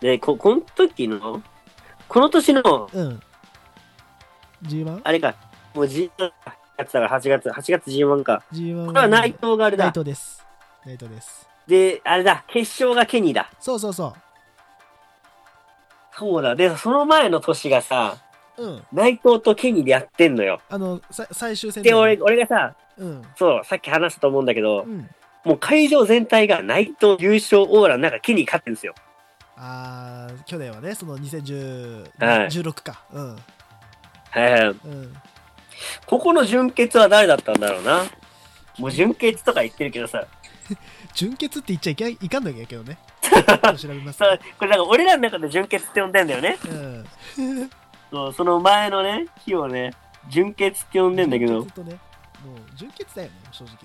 で、こ、この時の、この年の、うん。G1? あれか、もう G1 やってたから8月、8月 G1 か。G1 これは内藤があれ内だ。藤です。内藤です。で、あれだ、決勝がケニーだ。そうそうそそうだ。で、その前の年がさ、う。うん。内藤とケニーでやってんのよ。あの、さ最終戦で、俺、俺がさ、うん。そう、さっき話したと思うんだけどう、ん。もう会場全体が内藤優勝オーラの中、ケニー勝ってるんですよ。あー去年はね、その2016、はい16か。うん。はい。うん。ここの準決は誰だったんだろうな？もう準決とか言ってるけどさ、純潔って言っちゃいけいかんのやけどね。調べますさ。これなんか俺らの中で準決って呼んでんだよね。うん。そう、その前のね、日をね、準決って呼んでんだけど純、潔とね、もう純潔だよね、正直ね。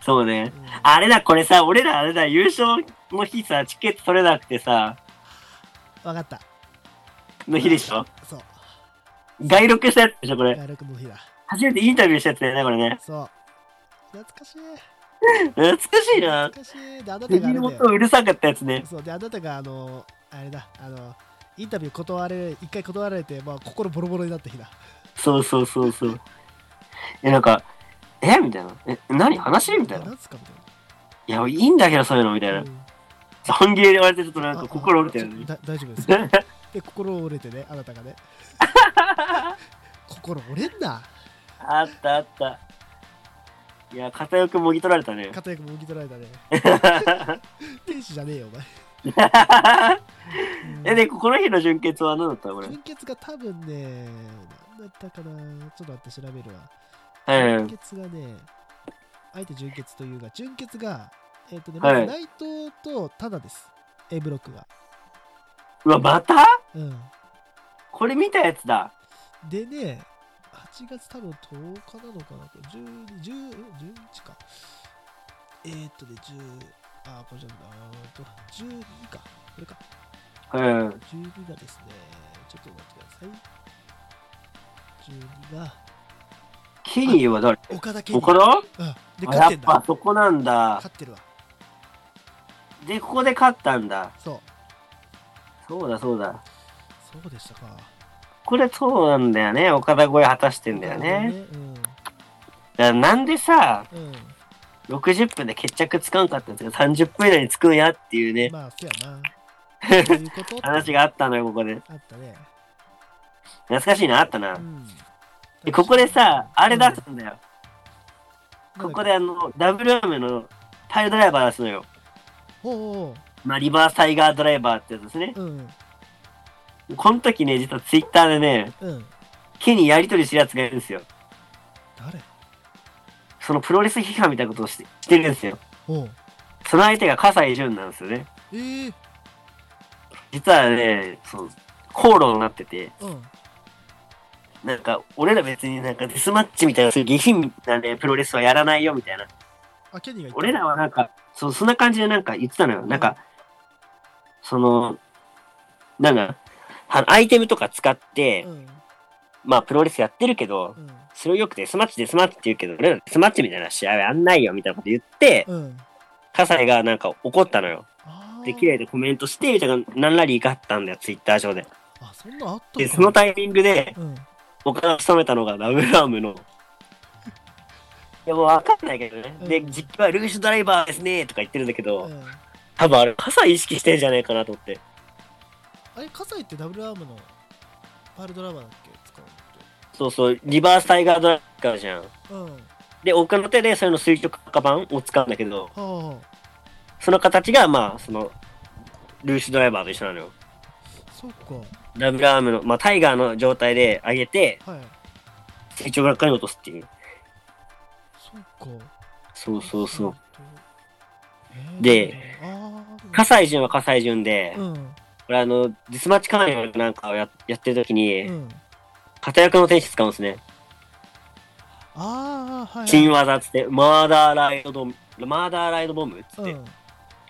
そうね。うんあれだ、これさ、俺らあれだ、優勝の日さ、チケット取れなくてさ、わかった。の日でしょ？そう。外録したやつでしょ、これ。外録の日だ。初めてインタビューしたやつだよね、これね。そう。懐かしい。懐かしいな。懐かしい。で、あなた首があれだ元よ。うるさかったやつね。そう、で、あなたが、あの、あれだ、あの、インタビュー断れ、一回断られて、まあ、心ボロボロになった日だ。そうそうそうそう。え、なんか、え？みたいな。え、何？話？みたいな。いいや、いいんだけど、そういうの、みたいな。なう。ん本気で言われてちょっとなんかあ心折れてるあね。大丈夫です。で、心折れてね、あなたがね。心折れんな。あったあった。いや、片よくもぎ取られたね。片役もぎ取られたね。天使じゃねえよ、お前。うんえ、で、この日の準決は何だったのこれ？純潔が多分ね、何だったかな。ちょっと待って、調べるわ。うん。純潔がね、あえて純潔というが、純潔が、えっ、とね、はいまず内藤とタダです。A ブロックが。うわ、また？うん。これ見たやつだ。でね、8月多分10日なのかな、12、10、11か。えー、っとね、10、あ、これじゃあーと、12か。これか。うん。12がですね、ちょっと待ってください。12が、ケニーは誰？岡田健岡田？うん。で、勝ってんだ。ぱそこなんだ。勝ってるわ。で、ここで勝ったんだ。そう。そうだそうだ。そうでしたか。これそうなんだよね。岡田超え果たしてんだよね。うん。だからなんでさ、うん。60分で決着つかんかったんですよ。30分以内につくんやっていうね、まあ、そやな。そういう話があったのよ、ここで。あったね。懐かしいな、あったなう。ん。で、ここでさ、あれ出すんだよ。うん、ここであの、ダブルアームのタイルドライバー出すのよ。まあ、リバーサイガードライバーってやつですね。うん。この時ね、実はツイッターでね、うん。ケにやりとりするやつがいるんですよ。誰？そのプロレス批判みたいなことをしてしてるんですよ。その相手が葛西潤なんですよね。えー、実はね、そう、口論になってて、うん。なんか、俺ら別になんかデスマッチみたいな、そういう下品なね、プロレスはやらないよみたいな。俺らはなんか、そう、そんな感じでなんか言ってたのよ。なんか、その、なんか、はアイテムとか使って、うん。まあ、プロレスやってるけど、うん。それをよくデスマッチ、デスマッチって言うけど、俺らデスマッチみたいな試合はやんないよみたいなこと言って、うん。葛西がなんか怒ったのよ。で、綺麗でコメントして、みたいな、何ラリーがあったんだよ、ツイッター上で。あ、そんなあったで、そのタイミングで、うん。岡田を務めたのがダブルアームの。いや、もうわかんないけどね。で、うん実況はルーシュドライバーですね、とか言ってるんだけど、うん。多分あれ、葛西意識してんじゃないかなと思って。あれ、葛西ってダブルアームのパールドライバーだっけ使うそうそう、リバースタイガードライバーじゃん。のって。で、岡の手でそれの垂直化板を使うんだけど、その形が、まあ、その、ルーシュドライバーと一緒なのよ。あ、そっか。ダブルアームの、まあ、タイガーの状態で上げて、はい。垂直落下に落とすっていう。そうそうそう。えーで、葛西潤は葛西潤で、うん。これあの、デスマッチ関連なんかをややってる時に、うん。片役の天使使うんですね。ああ、はい。新技っつって、マーダーライドドム、マーダーライドボムっつって、うん。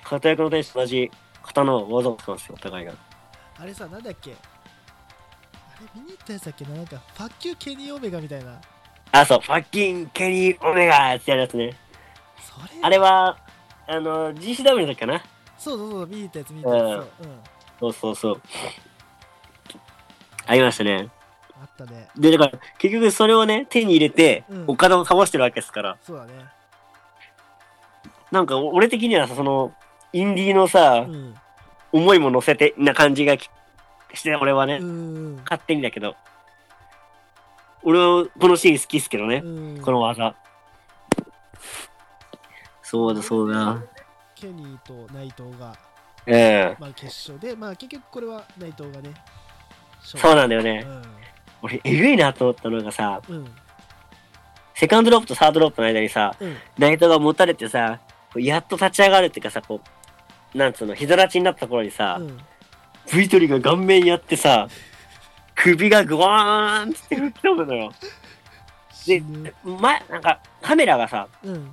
片役の天使と同じ型の技を使うんですよ、お互いが。あれさ、なんだっけ？あれ見に行ったやつだっけ？ななんか、ファッキューケニーオメガみたいな。あ、そう、ファッキンケニーオメガーってやるやつね。それあれは、あの、GCW の時かな？そうそうそう、見たやつ見たやつ。そううん。そうそうそう。ありましたね。あったね。で、だから、結局それをね、手に入れてうん、岡田を倒してるわけですから。そうだね。なんか、俺的にはさ、その、インディーのさう、ん。思いも乗せて、な感じがきして、俺はね、うん。勝手にだけど。俺はこのシーン好きっすけどね、うん。この技。そうだ、そうだ。ケニーと内藤が、ええまあ、決勝で、まあ、結局これは内藤がね、そうなんだよね。う俺、えぐいなと思ったのがさ、ん。うん。セカンドロープとサードロープの間にさ、うん。ナイトが持たれてさ、こうやっと立ち上がるっていうかさ、こう、なんつうの、膝立ちになったところにさ、うん。V トリが顔面やってさ、首がグワーンって吹き飛ぶのよ。死ぬ前、なんか、カメラがさ、うん。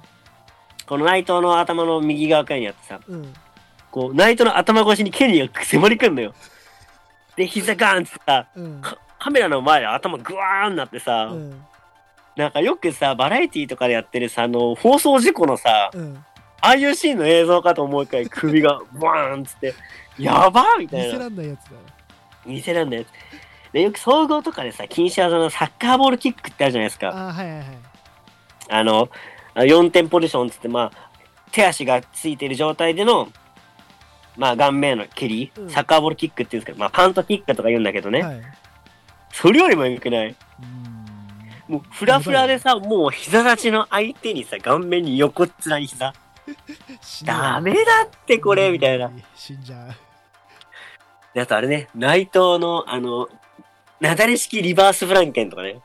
この内藤の頭の右側くらいにあってさ、うん。こう、内藤の頭越しにケニーが迫りくんのよ。で、膝ガーンってさ、うん。カカメラの前で頭グワーンなってさ、うん。なんかよくさ、バラエティとかでやってるさ、あの、放送事故のさ、うん。ああいうシーンの映像かと思うくらい首がバーンっつって、やばーみたいな。見せらんないやつだよ。見せらんないやつ。で、よく総合とかでさ、禁止技のサッカーボールキックってあるじゃないですか。ああ、はいはいはい。あの、4点ポジションっつって、まあ、手足がついてる状態での、まあ、顔面の蹴り、うんサッカーボールキックって言うんですけど、まあ、パントキックとか言うんだけどね。はい。うそれよりもよくない？もう、フラフラでさ、もう膝立ちの相手にさ、顔面に横っ面に膝。ダメだってこれ、みたいな。。死んじゃう。であとあれね、内藤の、あの、なだれ式リバースフランケンとかね。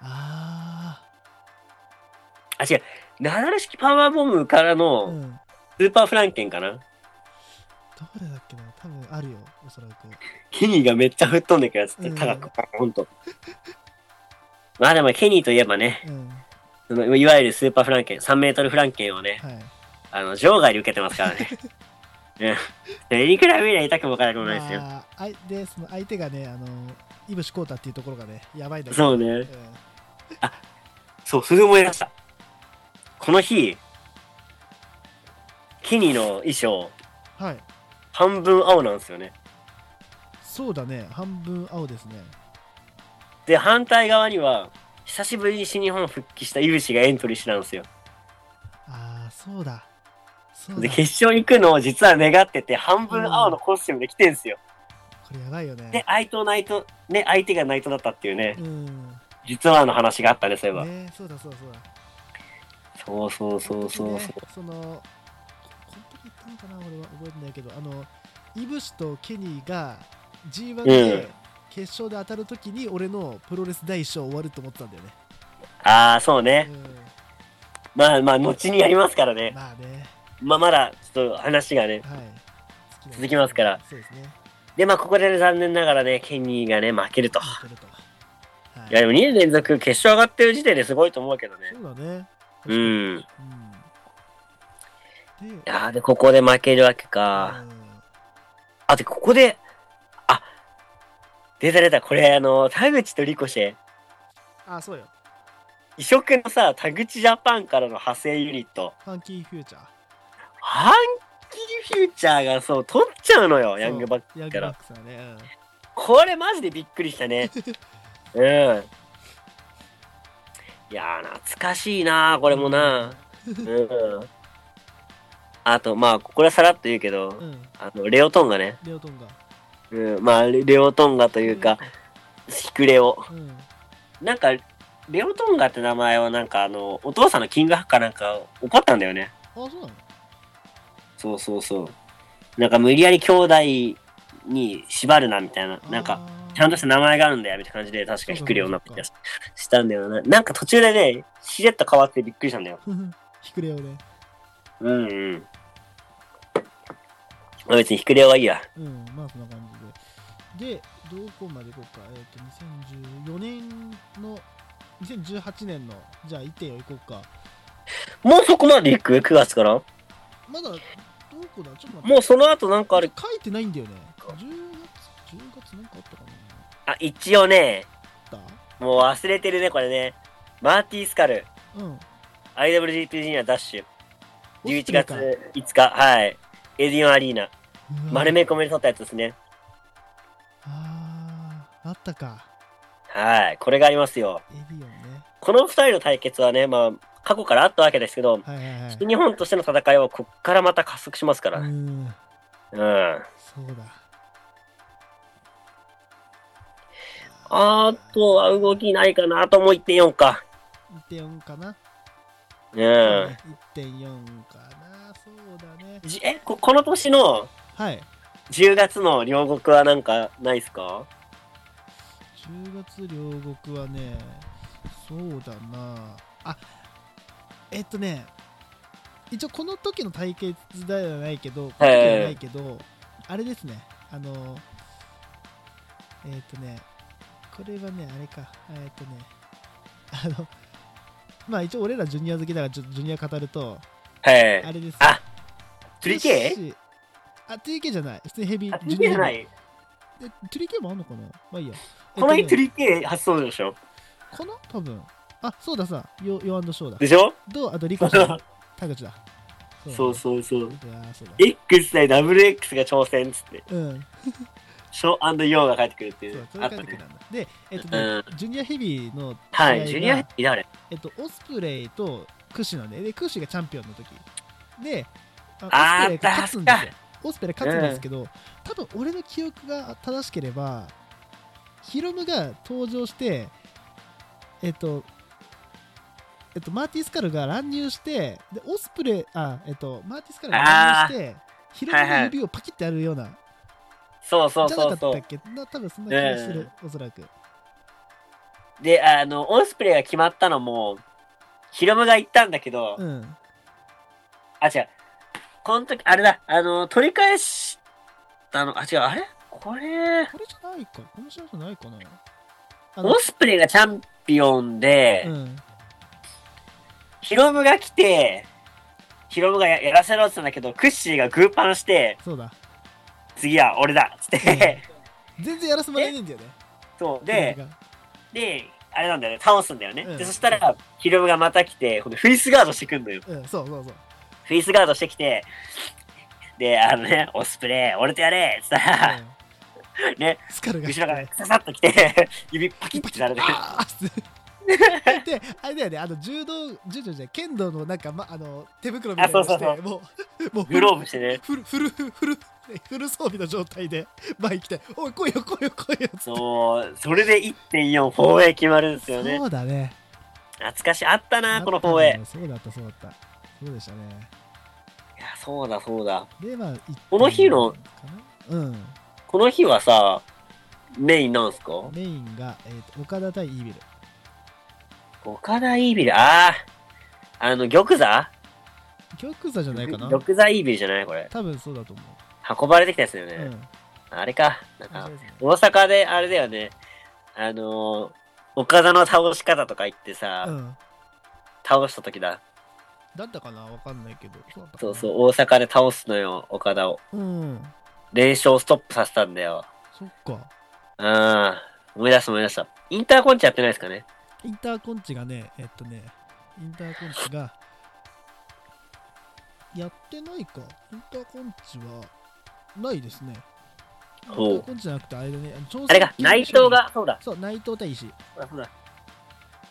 ああ、違う。なだれ式パワーボムからのん。スーパーフランケンかな？どれだっけな？多分あるよ、おそらく。ケニーがめっちゃ吹っ飛んでくやつってうん高く、ほんと。まあでもケニーといえばね、うん。そのいわゆるスーパーフランケン、3メートルフランケンをね、はい。あの、場外で受けてますからね。うん。それに比べりゃ痛くも辛くもないですよ。まああいで、その相手がね、あの、イブシコータっていうところがね、やばいんだけど。そうねうん。そう、それ思い出した。この日、ケニーの衣装、はい。半分青なんですよね。そうだね、半分青ですね。で、反対側には、久しぶりに新日本復帰したイブシがエントリーしてたんですよ。ああ、そうだ。で、だ。決勝に行くのを実は願ってて、半分青のコスチュームで来てんすよ。これやばいよね。で、相手ナイト、ね、相手がナイトだったっていうね、うん。実はの話があったね、そういえば。ね、そうだそうだそうだ。そうそうそうそうそう。ねその、ここの時言ったのかな、俺は覚えてないけど、あの、イブシとケニーが G1 うんで決勝で当たる時に、俺のプロレス第一章終わると思ってたんだよね。ああ、そうね。うまあまあ、後にやりますからねん。。まあね、まあまだ、ちょっと話がね。はい。続きますから。そうですね。で、まあここで、ね、残念ながらね、ケニーがね、負けると。負けると。はいいや、でも2年連続決勝上がってる時点ですごいと思うけどね。そうだね。うん。うん。で、いやーで、ここで負けるわけか。うんあ、で、ここで、あ、出た出た、これ、あの、田口とリコシェ、あ、そうよ。異色のさ、田口ジャパンからの派生ユニット、ファンキーフューチャー。ハンキーフューチャーがそう、取っちゃうのよ、ヤングバックから。ね。うんこれマジでびっくりしたね。うん。いやー、懐かしいなこれもなうん。あと、まあ、これはさらっと言うけど、うん。あの、レオトンガね。レオトンが。うん、まあ、レレオトンガというか、ヒクレオ。うん。なんか、レオトンガって名前はなんかあの、お父さんのキングハッカーなんか怒ったんだよね。あ、そうなの？そうそうそう。なんか無理やり兄弟に縛るなみたいな。なんか、ちゃんとした名前があるんだよみたいな感じで確かヒクレオになった気がししたんだよな。なんか途中でね、しれっと変わってびっくりしたんだよ。あー。ヒクレオね。うんうん。まあ別にヒクレオはいいや。うん、まあそんな感じで。で、どこまでいこうか。えっ、と、2014年の、2018年の、じゃあ、1点をいこうか。もうそこまで行く ?9 月から？まだ、どこだちょっと待って。もうその後なんかある。書いてないんだよね。10月、10月なんかあったかあ、一応ね、もう忘れてるね、これね。マーティー・スカル、たうん。IWGP ジュニアダッシュ。11オスプレイか月5日、はい。エディオンアリーナ。丸め込みで撮ったやつですね。あーあったかはい。これがありますよ。エディオンねこの二人の対決はね、まあ、過去からあったわけですけど、はいはいはい。新日本としての戦いはこっからまた加速しますから。ううん。ん。そうだ。あとは動きないかなとも1.4か。1.4かな、うん。ね1.4かな。そうだね。じえこ、この年のはい。10月の両国はなんかないっすか？10月両国はねそうだな。あえっとね一応この時の対決ではないけど、この時はないけど、あれですね、あの、えっ、とね、これはね、あれか、えっ、とね、あの、まあ一応俺らジュニア好きだからジュジュニア語ると、はい。あれです。あ 3K? あ、3K じゃない。普通にヘビあ、ー、3K じゃなヘい。え 3K もあんのかな？まあいいや。この日えっとね 3K 発送でしょ？かな多分。あ、そうださ、ヨヨアンドショーだ。でしょ？と、あとリコシェ、田口だ。そううそうそう。いやーそうだ。X 対 WX が挑戦っつって、うん。ショーヨーが帰ってくるっていそうう、。そあっ帰ってくるんだ。で、えっとね、うんジュニアヘビーのはい、試合がジュニアヘビー誰えっと、オスプレイとクシなんで、で、クシがチャンピオンの時。で、ああーオスプレイが勝つんですよ確。オスプレイ勝つんですけど、多分俺の記憶が正しければ、ヒロムが登場して、えっと、えっと、マーティスカルが乱入して、で、オスプレイ、あ、えっと、マーティスカルが乱入して、ヒロムの指をパキってやるような、そうそうじゃなそうそうかったっ。け？な多分そんな気がする、おそらく。で、あの、オスプレイが決まったのも、ヒロムが言ったんだけど、うん。あ、違う。この時、あれだ、あの、取り返したの、あ、違う、あれ？これ、これじゃないか。この試合じゃないかな。オスプレイがチャンピオンで、うん。ヒロムが来て、ヒロムがややらせろって言ったんだけど、クッシーがグーパンして、そうだ。次は俺だっつって、全然やらせらえないんだよね。そう、で、で、あれなんだよね、倒すんだよね。うんで、そしたら、ヒロムがまた来て、このフェイスガードしてくんのよ。うん、そうそうそう。フェイスガードしてきて、で、あのね、オスプレイ、俺とやれっつったら、うん ね、スカルが後ろからささっと来て、指パキッてされて、あーで、あれだよね、あの柔道、柔道じゃない、剣道のなんか、ま、あの手袋みたいなのして、もう、もうグローブしてね。フル、フル、フル、フル、装備の状態で前に来て、おい、来いよ、来いよ、来いよ。そう、それで1.4、4A 決まるんですよね。そうだね。懐かしい。あったな、このあった 4A。ねそうだった、そうだった。そうでしたね。いや、そうだ、そうだ。で、まあ、この日のうん。この日はさ、メインなんすか？メインが、えーと岡田対イービル。岡田イービル、ああ、あの、玉座？玉座じゃないかな玉座イービルじゃない？これ。多分そうだと思運ばれてきたやつだよう。ね。うん。あれか。なんか大阪であれだよね。あのー、岡田の倒し方とか言ってさ、うん。倒した時だ。だったかな？わかんないけど。そうそう大阪で倒すのよ、岡田を。うん。連勝ストップさせたんだよ。そっか。ああ、思い出した思い出した。インターコンチやってないですかね？インターコンチがね、えっとね、インターコンチが、やってないか。インターコンチは、ないですね。インターコンチじゃなくて、あれだね、あれが、内藤が、そうだ。そう、内藤対石。いやそうだ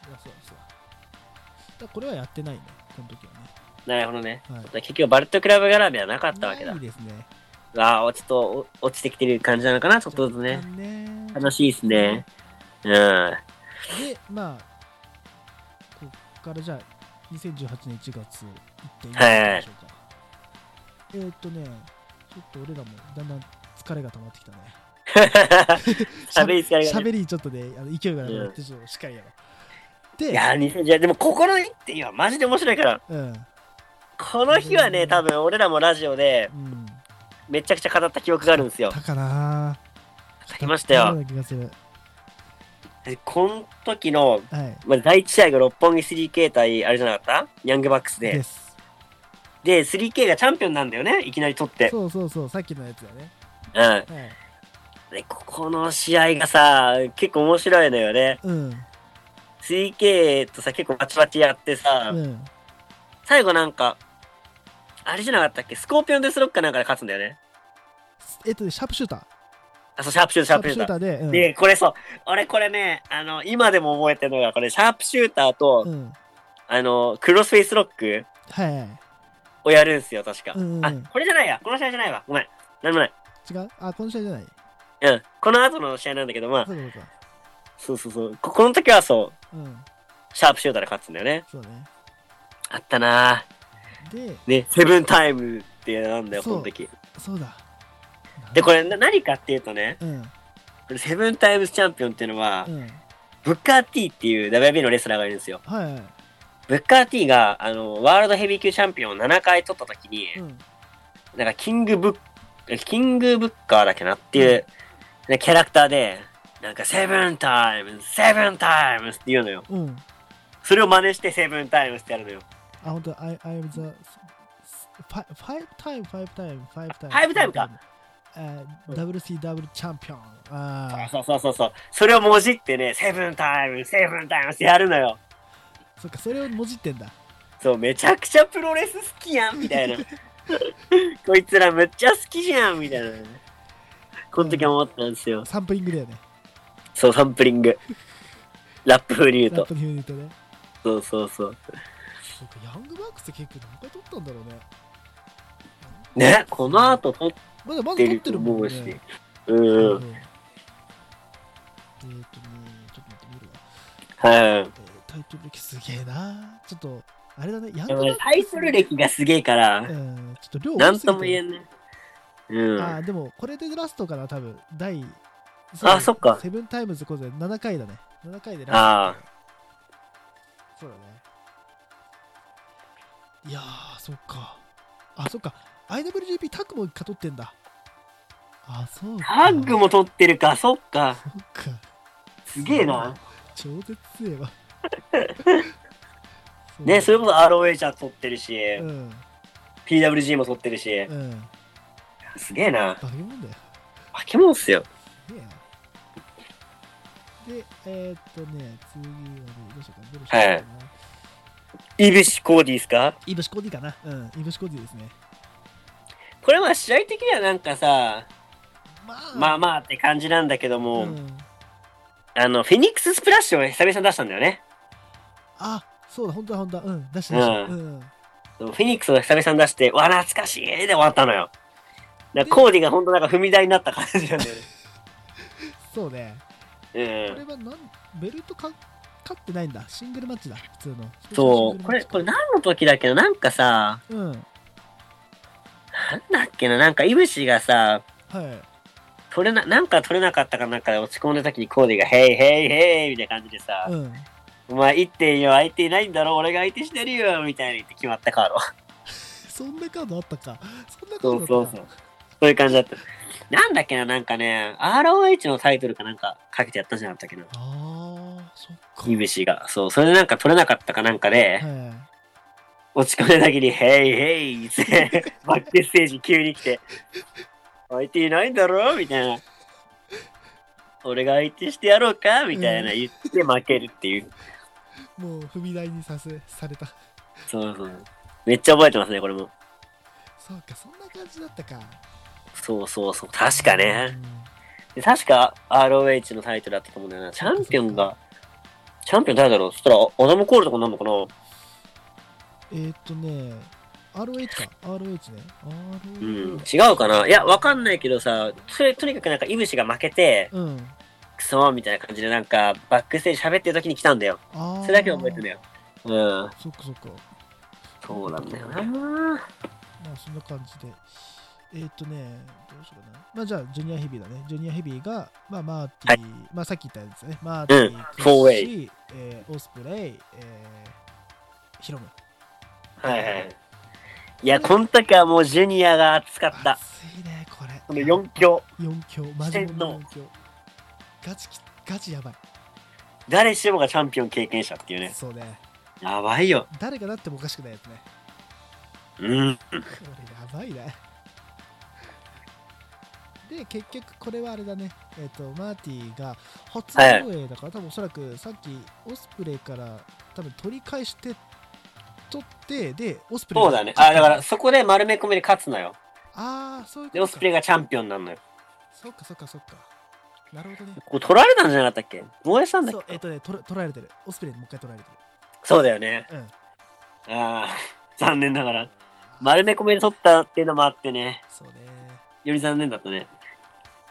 そうだそうそう。だこれはやってないね、この時はね。なるほどね。はい。結局、バルトクラブ絡みはなかったわけだない。ですね。ああ、ちょっとお落ちてきてる感じなのかな、ちょっとずつねね楽しいですね。うん。で、まあ、こっからじゃあ、2018年1月行ってみましょうか。はいえーっとね、ちょっと俺らもだんだん疲れが溜まってきたね。喋り疲れがね喋りちょっとね、あの勢いがなくなって、ちょっとしっかりやろう。で、いやー、2010でも、ここの日っていうのはマジで面白いから、うん、この日はね、多分俺らもラジオでうん。めちゃくちゃ語った記憶があるんですよ。だかな語りましたよ。この時の、はい。まあ、第1試合が六本木 3K 対あれじゃなかった？ヤングバックスで。です。で、3K がチャンピオンなんだよね、いきなり取って。そうそうそう、さっきのやつだね。うん。はい。で、ここの試合がさ、結構面白いのよね。うん。3K とさ、結構バチバチやってさ、うん。最後なんか、あれじゃなかったっけ？スコーピオンデスロックかなんかで勝つんだよね。えっとね、シャープシューター。あ、そう、シャープシューター、シャープシューター。で、うん。で、これそう、俺これね、あの、今でも覚えてるのが、これ、シャープシューターと、うん。あの、クロスフェイスロック。をやるんすよ、確か。うんうんあ、これじゃないや。この試合じゃないわ。ごめん。なんでもない。違う？あ、この試合じゃない？うん。この後の試合なんだけど、まあ、そうかそうか。そう。ここの時はそう、うん。シャープシューターで勝つんだよね。そうね。あったなで、ぁ。ね、セブンタイムってなんだよ、この時。そうだ。で、これな何かっていうとね、うん。セブンタイムズチャンピオンっていうのは、うん。ブッカー T っていう WB のレスラーがいるんですよ。はいはい。ブッカー T が、あの、ワールドヘビー級チャンピオンを7回取った時に、うん。なんかキングブッ、キングブッカーだっけなっていう、ねキャラクターで、なんか seven times, seven times って言うのよ。うん。それを真似してセブンタイムズってやるのよ。あ、本当 I, I am the five, five time, five time, five time. Five time か。あ WCW チャンピオン。あそうそうそうそう。それをもじってね、セブンタイムズ、 seven times ってやるのよ。あ、そっか、それをもじってんだ。そう、めちゃくちゃプロレス好きやん、みたいな。こいつらめっちゃ好きじゃん、みたいな。この時は思ったんですよ。サンプリングだよね。そう、サンプリング。ラップ風に言うと。ラップに言うとね。そうそうそう。ヤングバックスって結構何回取ったんだろうね。ね、この後撮っまだまだてると取ってるもんね。。うん。うんえーっとね、ちょっと待ってみるわ。はい。えータイトル歴すげえな。ちょっと、あれだね、ヤング。タイトル歴がすげえから、うん、ちょっと量多なんとも言えんね。うん。あーでもこれでラストかな多分第あそっか seven times これで7回だね7回でラストあそうだねいやーそっかあそっか IWGP タッグも勝ってんだ。あそうか。タッグも取ってるか、そっか。そっか。すげえな。超絶強えわ。ね、それこそ ROH は取ってるし、うん。PWG も取ってるし、うん。すげえな。バケモンだよ。化け物っすよ。すげえな。でえー、っとね次はねどうしようかな。どうしようかな、はい。イブシ・コーディーすか？イブシコーディかな。うん。イブシコーディですねこれは試合的にはなんかさ、まあ。まあまあって感じなんだけども、うん。あの、フェニックススプラッシュを久々に出したんだよね。あそうだ本当だ本当だ。うん出して出してううんフェニックスを久々に出して、わ、懐かしいで終わったのよ。だコーディが本当なんか踏み台になった感じなんだよね。そうね。うん。これはなんベルトか勝ってないんだ。シングルマッチだ普通の。そう、これ、これ何の時だっけな？なんかさ、うんなんだっけななんか、イブシがさ、はい取れな、なんか取れなかったかなんかで落ち込んだ時にコーディが、ヘイヘイヘイみたいな感じでさ、うんお前1.4相手いないんだろ俺が相手してるよみたいに言って決まったカード。そんなカードあったかそんなカそードあったうそうそう。そういう感じだった。なんだっけななんかね、ROH のタイトルかなんかかけてやったんじゃなかったっけな。あーそっかイブシが。そう、それでなんか取れなかったかなんかで、はい落ち込んだ時に、ヘイヘイって、バックステージ急に来て、相手いないんだろみたいな。俺が相手してやろうか？みたいな言って負けるっていう。もう踏み台にさせされたそうそう。めっちゃ覚えてますね、これも。そうかそんな感じだったかそうそうそう。確かね。うんで確か ROH のタイトルだったと思うんだよな。チャンピオンが、チャンピオン誰だろう？そしたら、アダム・コールとかなんのかな？えー、っとね ROH か ROH ねうん ROH。違うかないや、わかんないけどさ、それ、とにかくなんか、イブシが負けて、うんクソみたいな感じでなんか、バックステージ喋ってる時に来たんだよ。あーそれだけ覚えてんだよ。うん。そっかそっかそうなんだよな。まあそんな感じで。えーっ、とね、どうしようかな。まあじゃあ、ジュニアヘビーだね。ジュニアヘビーが、まあマーティー、まあさっき言ったやつね。マーティー、うんクフォーウェッシー、えーオスプレイ、えーヒロム。はいはい。いや、この時はもうジュニアが熱かった。熱いね、これ。この4強。4強、マジの4強。ガチき、ガチやばい。誰しもがチャンピオン経験者っていうね。そうね。やばいよ。誰がなってもおかしくないやつね。うん。これやばいね。で、結局これはあれだね。えっ、と、マーティーが初はい防衛だから、多分おそらくさっきオスプレイから多分取り返して取って、で、オスプレイがそうだね。あ、だからそこで丸め込みで勝つのよ。ああ、そういうで、オス。プレイがチャンピオンになるのよ。そっかそっかそっか。なるほどね。これ取られたんじゃなかったっけ？燃えしたんだっけ、そうえっ、とね、取ら取られてる。オスプレイにもう一回取られてそうだよね。る。うん。ああ、残念ながら。丸め込みで取ったっていうのもあってね。そうね。より残念だったね。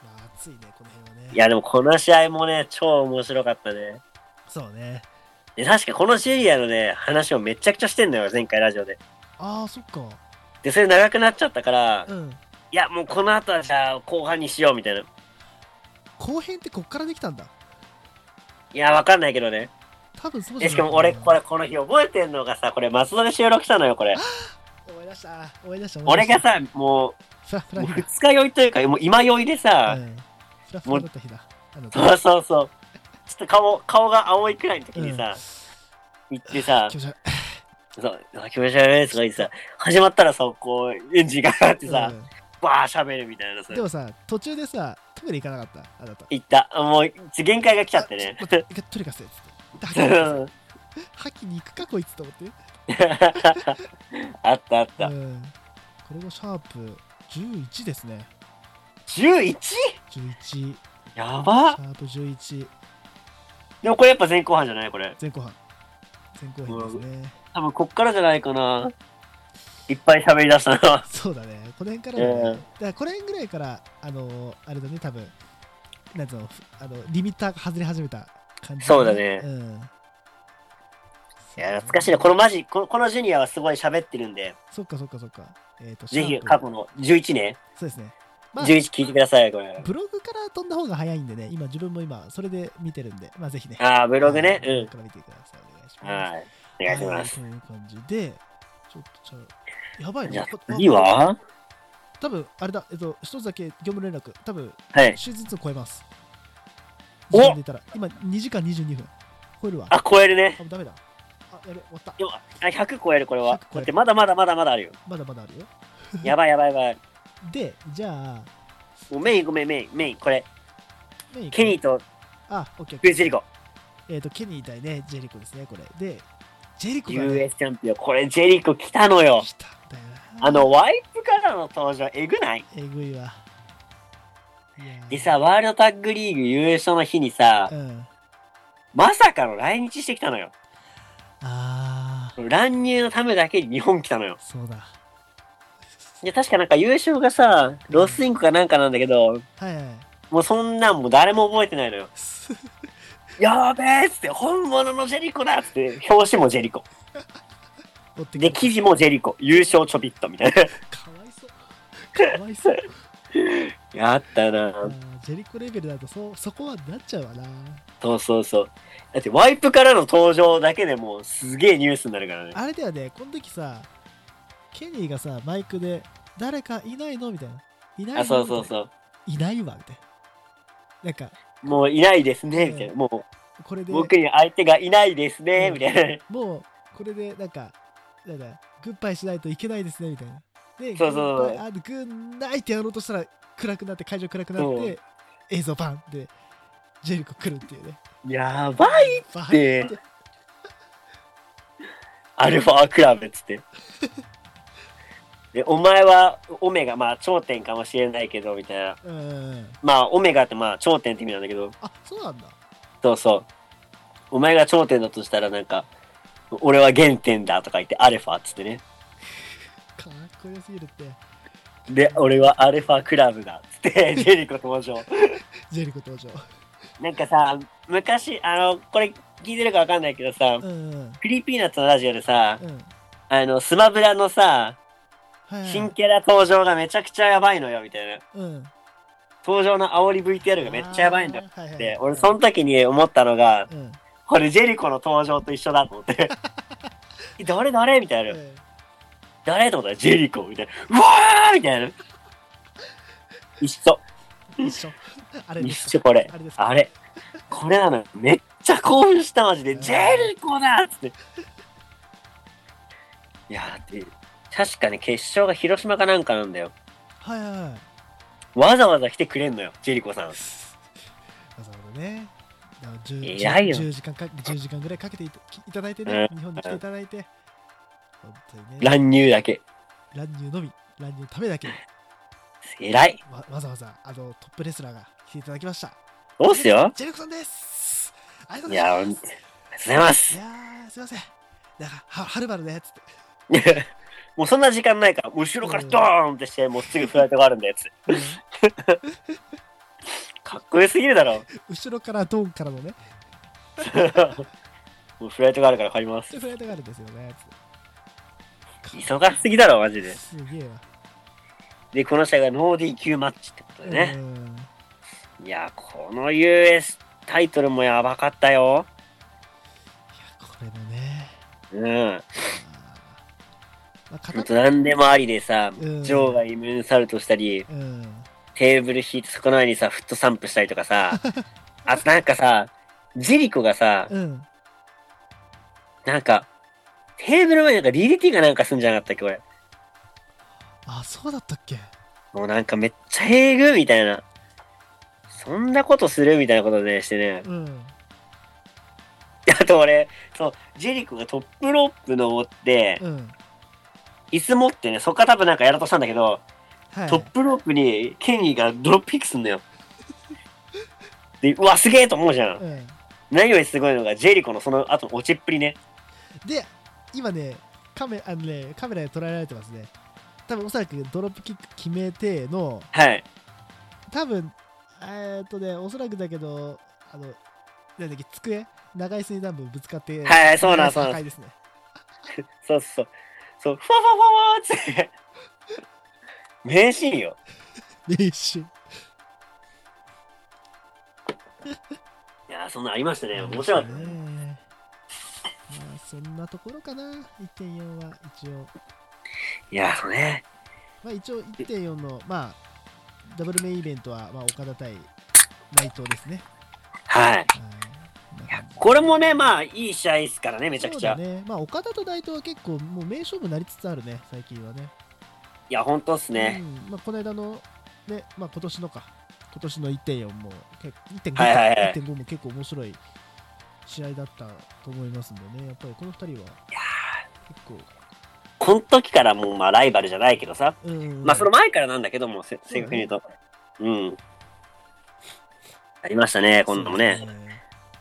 まあ、熱いね、この辺はね。いや、でもこの試合もね、超面白かったね。そうね。で、確かこのシリアのね、話をめちゃくちゃしてんのよ、前回ラジオで。ああ、そっか。で、それ長くなっちゃったから、うん。いや、もうこの後はじゃあ後半にしようみたいな。後編ってこっからできたんだ。いや、わかんないけどね。多分そうじゃで、ないしかも俺、これ、この日覚えてんのがさ、これ松戸で収録したのよ、これ。思い出した。思い出した。俺がさ、もう。二日酔いというか、もう今酔いでさ、うん。フラフラだった日だ。そうそうそう。ちょっと顔、顔が青いくらいの時にさ、行ってさ気、持ち悪いそう、あ気持ち悪いとか言ってさ、始まったらさ、こう、エンジンがかかってさ、うんバー喋るみたいなさで、もさ、途中でさ、トイレ行かなかった？あなた。行った。もう、限界が来ちゃってね。あちょ待ってトイレ貸せっつって。吐きに行くかこいつと思って。あったあった。うん。これがシャープ11ですね。11? 11。やばシャープ11。でもこれやっぱ前後半じゃない？これ。前後半。前後編ですね。多分こっからじゃないかな。いっぱい喋り出したのは。そうだね。この辺からだね。うんだからこの辺ぐらいから、あのーあれだね、多分、なんつうの、ふあのリミッターが外れ始めた感じ、そうだねうん。いや、懐かしいな。このマジ、このこのジュニアはすごい喋ってるんで、そっかそっかそっか。えっ、と、ぜひ過去の11年、そうですね。まあ、11聞いてください、これ。ブログから飛んだ方が早いんでね、今自分も今、それで見てるんで、まあぜひね。ああ、ブログね？うん。から見てください。お願いします。はい。お願いします。はいという感じで、ちょっとじゃあ、やばいね。じゃあこ次は？多分あれだ、えっと、一つだけ業務連絡、多分はい。シーズン2超えます。お時間で言ったら、今2時間22分。超えるわ。あ、超えるねあ、。ダメだ。あ、やべ、終わった。あ100超える、これは100。超えるだってまだまだまだまだあるよ。まだまだあるよ。やばいやばいやばい。で、じゃあ、もうメインごめん、メイン、メイン。これ、メインケニーとあ、オッケー。ジェリコ。えっ、と、ケニー対ね、ジェリコですね、これ。で、ジェリコが、ね、US チャンピオン。これ、ジェリコ来たのよ。来たんだよな。あの、ワイプからの登場、えぐない？えぐいわ。でさ、ワールドタッグリーグ優勝の日にさ、うん。まさかの来日してきたのよ。あ乱入のためだけに日本来たのよ。ー、そうだ。いや、確かなんか優勝がさ、ロスインコかなんかなんだけど、はいはい。もうそんなんもう誰も覚えてないのよ。やべえっつって、本物のジェリコだっつって、表紙もジェリコ。で、記事もジェリコ。優勝ちょびっとみたいな。かわいそう。かわいそう。やったなジェリコレベルだとそそこはなっちゃうわな。そうそうそう。だってワイプからの登場だけでもうすげえニュースになるからね。あれだよね、この時さ、ケニーがさ、マイクで、誰かいないの？みたいな。いないのあ、そうそうう。そう。いないわ、みたいな。なんか、もういないですね、みたいな。もうこれで、僕に相手がいないですね、みたいな。もう、これで、なんか、なんだ、グッバイしないといけないですね、みたいな。で、そうそうグッバイグッナイってやろうとしたら、暗くなって、会場暗くなって、うん映像バンで、ジェリコ来るっていうね。やばいってアルファクラブっつって。で、お前はオメガ、まあ頂点かもしれないけど、みたいな。うん。まあ、オメガってまあ頂点って意味なんだけど、あ、そうなんだ。そうそう。お前が頂点だとしたらなんか、俺は原点だとか言って、アルファっつってね。かっこよすぎるって。で、俺はアルファクラブだっつって、ジェリコ登場。ジェリコ登場。なんかさ、昔、あの、これ聞いてるかわかんないけどさ、うんうん。 Creepy Nutsのラジオでさ、うん。あの、スマブラのさ。新キャラ登場がめちゃくちゃやばいのよ、みたいな。うん。登場の煽り VTR がめっちゃやばいんだよ。あーはいはいで、俺その時に思ったのが、うん。これジェリコの登場と一緒だと思って。え誰誰？みたいな。うん誰と思ったらジェリコみたいな。うわーみたいな。一緒。一緒。あれ一緒これあれ。これなのよ。めっちゃ興奮したマジで。ジェリコだっつって。いやーで、確かに決勝が広島かなんかなんだよ。はいはいはい。わざわざ来てくれんのよ、ジェリコさん。わざわざね。だから 10, 偉いよ10時間か10時間ぐらいかけていただいてね、うん日本に来ていただいて、本当にね、乱入だけ。乱入のみ、乱入のためだけに。偉い。わわざわざあのトップレスラーが来ていただきました。そうっすよ。ジェリコさんです。ありがとういや、ございます。ほんとありがとうございますい。やー、すいません。なんか、は、はるばるね、つって。もうそんな時間ないから、後ろからドーンってして、もうすぐフライトがあるんだやつ。かっこよすぎるだろ。後ろからドンからのね、もうフライトがあるから借ります。でフライトがあるんですよね、つって。忙しすぎだろ、マジで。すげえわ。で、この試合がノー D 級マッチってことでね。うんいや、この US タイトルもやばかったよ。いや、これもね。うん。何でもありでさ、うんジョーがイムーンサルトしたり、うん。テーブル引いてそこの上にさ、フットサンプしたりとかさ、あとなんかさ、ジェリコがさ、うん。なんか、テーブル前になんか DDT がなんかすんじゃなかったっけ、これ。あ、そうだったっけ？もうなんかめっちゃえぐみたいな。そんなことするみたいなことね、してね。うん。あと俺、そう、ジェリコがトップロープ登って、うん。椅子持ってね、そっから多分なんかやろうとしたんだけど、はい。トップロープにケニーがドロップキックすんのよ。で、うわ、すげえと思うじゃん。うん。何よりすごいのが、ジェリコのその後の落ちっぷりね。で、今ね、カメあのねカメラで捉えられてますね。多分おそらくドロップキック決めての、はい。多分えーっとね、おそらくだけど、あの、なんだっけ、机長椅子に多分ぶつかって、はいはいそうなんそうなんですね。そうそう。そう、ふわふわふわって。名シーンよ。練習。いやー、そんなんありましたね。面白かった。ね。まあ、そんなところかな、1.4は一応。いやー、そうね。まあ、一応1.4の、まあ、ダブルメインイベントは、まあ、岡田対内藤ですね。はい。はいこれもね、まあ、いい試合ですからね、めちゃくちゃ。ね。まあ、岡田と内藤は結構、もう名勝負になりつつあるね、最近はね。いや、ほんとっすね。うんまあ、この間の、ね、まあ、今年のか、今年の1.4も、結1.5か、はいはいはい1.5も結構面白い試合だったと思いますんでね、やっぱりこの2人は結構、この時からもう、まあ、ライバルじゃないけどさ。うんまあ、その前からなんだけども、せ正確に言うと。うん。ありましたね、今度もね。そうです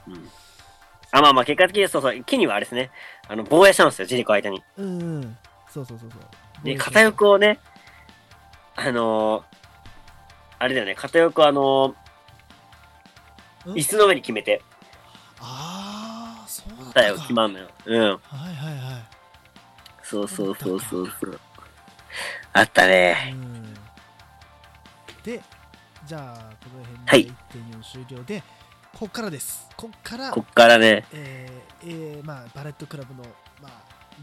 うん。あ、まあまあ、結果的にそうそう、ケニーはあれですね。あの、防衛したんですよ、ジェリコ相手に。うんうん、そうそうそうそう。で、片翼をね、あのー、あれだよね、片翼をあのー、ん？椅子の上に決めて、ああ、そうだった片翼か。決まんのよ。うん。はいはいはい。そうそうそうそうそう。あったね。うんで、じゃあ、このはい辺で1.4終了で、こっからです。こっから、こっからね、えーえーまあ、バレットクラブの、まあ、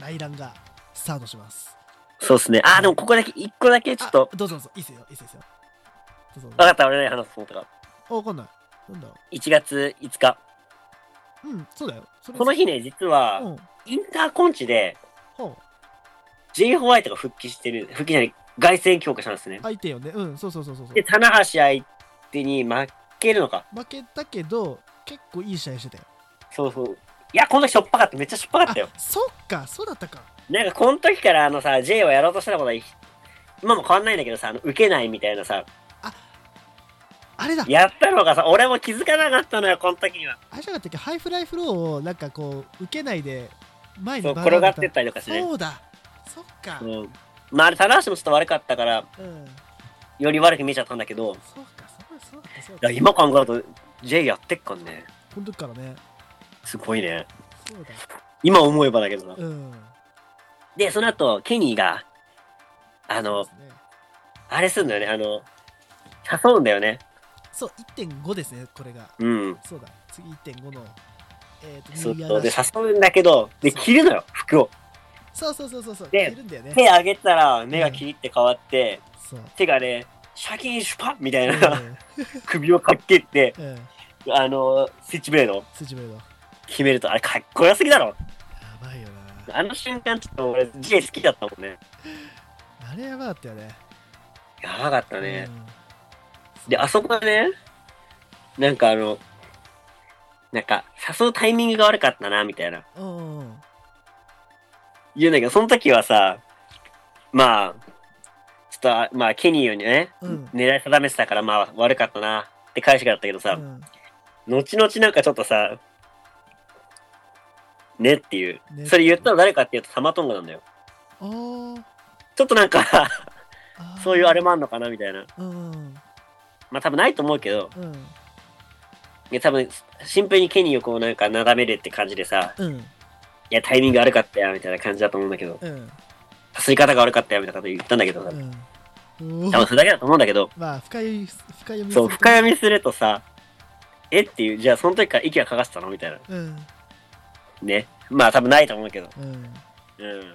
内覧がスタートします。そうっすね。あー、でもここだけ、一個だけちょっとあ、どうぞどうぞ、いいっすよ、いいっすよ。どうぞどうぞ。わかった、俺ね、話すと思ったから。あ、わかんない。なんだ1月5日。うん、そうだよ。この日ね、実はう、ん、インターコンチで、ほう。J ホワイトが復帰してる、復帰じゃない、凱旋強化したんですね。相手よね。うん、そうそうそうそうそうで、。棚橋相手に負けるのか。負けたけど、結構いい試合してたよ。そうそう。いや、この時しょっぱかった。めっちゃしょっぱかったよ。あそっか、そうだったか。なんか、この時からあのさ、J はやろうとしたことは、今も変わんないんだけどさ、あの受けないみたいなさ、あれだ。やったのがさ、俺も気づかなかったのよ、この時には。あれじゃなかったっけ？ハイフライフローをなんかこう受けないで前に転がってったりとかしてね。そうだそっかうん、うん。まあ、あれ、棚橋もちょっと悪かったから、より悪く見えちゃったんだけど、そういだや今考えると、J やってっかんね。この時からねすごいね。そうだ今思えばだけどな。うんで、その後、ケニーが、あのねあれすんだよね、あの、誘うんだよね。そう1.5ですねこれがうん。そうだ次1.5のえっ、ーイヤそう。で、誘うんだけど、で、着るのよ、服を。そうそうそうそうそうでね手上げたら、目がキリって変わって、そう手がね、シャキーンシュパッみたいうん。な、首をかっけって、うん。あの、スイッチブレード。スイッチブレード。や決めると、あれかっこよすぎだろ。ばいよな。あの瞬間ちょっと俺 J 好きだったもんね。あれやばかったよね。やばかったね。うん。で、あそこはね、なんかあの、なんか、誘うタイミングが悪かったな、みたいな。言うんだけど、その時はさ、まあ、とあ、まあ、ケニーをね、うん。狙い定めてたから、まあ、悪かったなって返しがあったけどさ、うん。後々なんかちょっとさ、ねっていう。ねそれ言ったの誰かっていうとタマトンガなんだよ。ちょっとなんかそういうあれもあんのかなみたいな。うんまあ多分ないと思うけど、うん。いや多分シンプルにケニーをこうなんか眺めるって感じでさ、うん。いやタイミング悪かったよみたいな感じだと思うんだけど、うん。さすり方が悪かったよみたいなこと言ったんだけどさ、うん多分それだけだと思うんだけど、まあ深い深読みそう、深み読みするとさ、えっていう、じゃあその時から息がかかってたのみたいな。うんね。まあ多分ないと思うけど。うんうん。